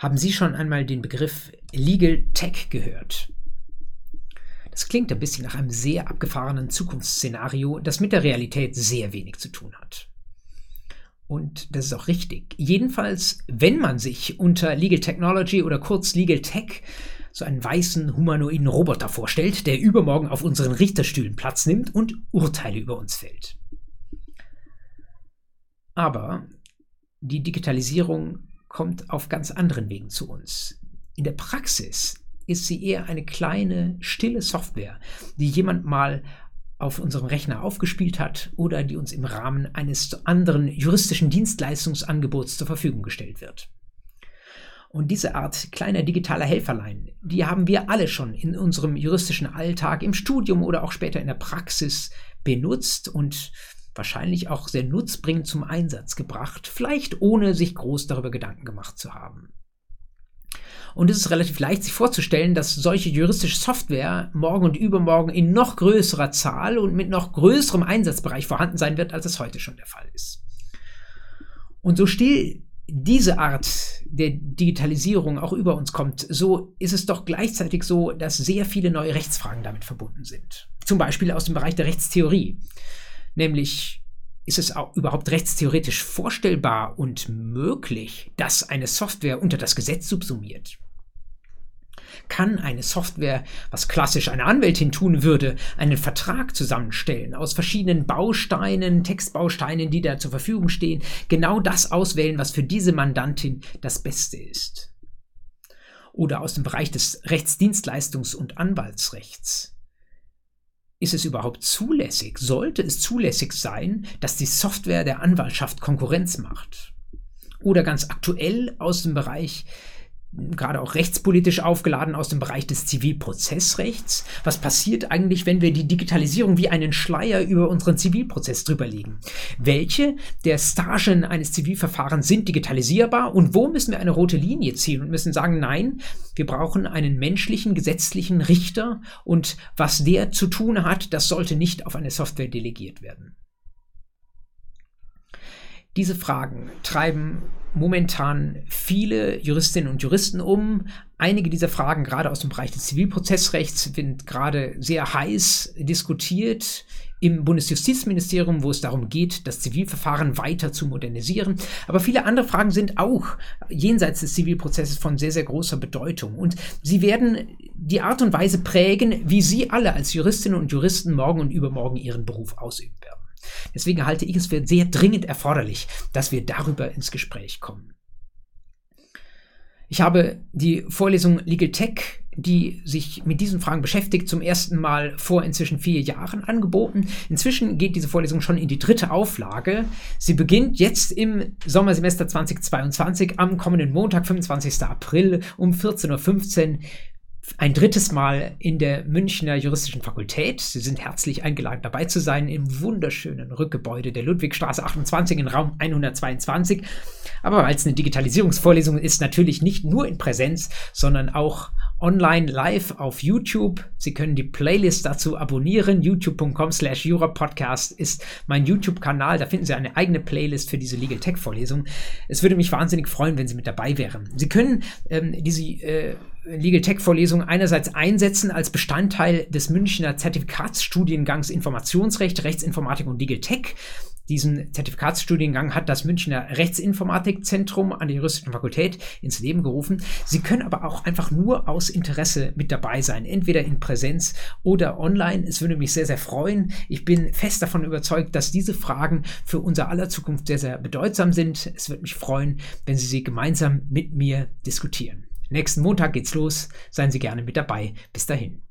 Haben Sie schon einmal den Begriff Legal Tech gehört? Das klingt ein bisschen nach einem sehr abgefahrenen Zukunftsszenario, das mit der Realität sehr wenig zu tun hat. Und das ist auch richtig. Jedenfalls, wenn man sich unter Legal Technology oder kurz Legal Tech so einen weißen humanoiden Roboter vorstellt, der übermorgen auf unseren Richterstühlen Platz nimmt und Urteile über uns fällt. Aber die Digitalisierung kommt auf ganz anderen Wegen zu uns. In der Praxis ist sie eher eine kleine, stille Software, die jemand mal auf unserem Rechner aufgespielt hat oder die uns im Rahmen eines anderen juristischen Dienstleistungsangebots zur Verfügung gestellt wird. Und diese Art kleiner digitaler Helferlein, die haben wir alle schon in unserem juristischen Alltag, im Studium oder auch später in der Praxis benutzt und wahrscheinlich auch sehr nutzbringend zum Einsatz gebracht, vielleicht ohne sich groß darüber Gedanken gemacht zu haben. Und es ist relativ leicht sich vorzustellen, dass solche juristische Software morgen und übermorgen in noch größerer Zahl und mit noch größerem Einsatzbereich vorhanden sein wird, als es heute schon der Fall ist. Und so still diese Art der Digitalisierung auch über uns kommt, so ist es doch gleichzeitig so, dass sehr viele neue Rechtsfragen damit verbunden sind. Zum Beispiel aus dem Bereich der Rechtstheorie. Nämlich, ist es auch überhaupt rechtstheoretisch vorstellbar und möglich, dass eine Software unter das Gesetz subsumiert? Kann eine Software, was klassisch eine Anwältin tun würde, einen Vertrag zusammenstellen aus verschiedenen Bausteinen, Textbausteinen, die da zur Verfügung stehen, genau das auswählen, was für diese Mandantin das Beste ist? Oder aus dem Bereich des Rechtsdienstleistungs- und Anwaltsrechts ist es überhaupt zulässig? Sollte es zulässig sein, dass die Software der Anwaltschaft Konkurrenz macht? Oder ganz aktuell aus dem Bereich gerade auch rechtspolitisch aufgeladen aus dem Bereich des Zivilprozessrechts. Was passiert eigentlich, wenn wir die Digitalisierung wie einen Schleier über unseren Zivilprozess drüberlegen? Welche der Stagen eines Zivilverfahrens sind digitalisierbar und wo müssen wir eine rote Linie ziehen und müssen sagen, nein, wir brauchen einen menschlichen, gesetzlichen Richter und was der zu tun hat, das sollte nicht auf eine Software delegiert werden. Diese Fragen treiben momentan viele Juristinnen und Juristen um. Einige dieser Fragen, gerade aus dem Bereich des Zivilprozessrechts, sind gerade sehr heiß diskutiert im Bundesjustizministerium, wo es darum geht, das Zivilverfahren weiter zu modernisieren. Aber viele andere Fragen sind auch jenseits des Zivilprozesses von sehr, sehr großer Bedeutung. Und sie werden die Art und Weise prägen, wie Sie alle als Juristinnen und Juristen morgen und übermorgen Ihren Beruf ausüben. Deswegen halte ich es für sehr dringend erforderlich, dass wir darüber ins Gespräch kommen. Ich habe die Vorlesung Legal Tech, die sich mit diesen Fragen beschäftigt, zum ersten Mal vor inzwischen vier Jahren angeboten. Inzwischen geht diese Vorlesung schon in die dritte Auflage. Sie beginnt jetzt im Sommersemester 2022 am kommenden Montag, 25. April um 14.15 Uhr ein drittes Mal in der Münchner Juristischen Fakultät. Sie sind herzlich eingeladen, dabei zu sein im wunderschönen Rückgebäude der Ludwigstraße 28 in Raum 122. Aber weil es eine Digitalisierungsvorlesung ist, natürlich nicht nur in Präsenz, sondern auch online live auf YouTube. Sie können die Playlist dazu abonnieren. youtube.com slash Podcast ist mein YouTube-Kanal. Da finden Sie eine eigene Playlist für diese Legal Tech Vorlesung. Es würde mich wahnsinnig freuen, wenn Sie mit dabei wären. Sie können ähm, diese äh, Legal Tech Vorlesung einerseits einsetzen als Bestandteil des Münchner Zertifikatsstudiengangs Informationsrecht, Rechtsinformatik und Legal Tech. Diesen Zertifikatsstudiengang hat das Münchner Rechtsinformatikzentrum an der Juristischen Fakultät ins Leben gerufen. Sie können aber auch einfach nur aus Interesse mit dabei sein, entweder in Präsenz oder online. Es würde mich sehr, sehr freuen. Ich bin fest davon überzeugt, dass diese Fragen für unser aller Zukunft sehr, sehr bedeutsam sind. Es würde mich freuen, wenn Sie sie gemeinsam mit mir diskutieren. Nächsten Montag geht's los. Seien Sie gerne mit dabei. Bis dahin.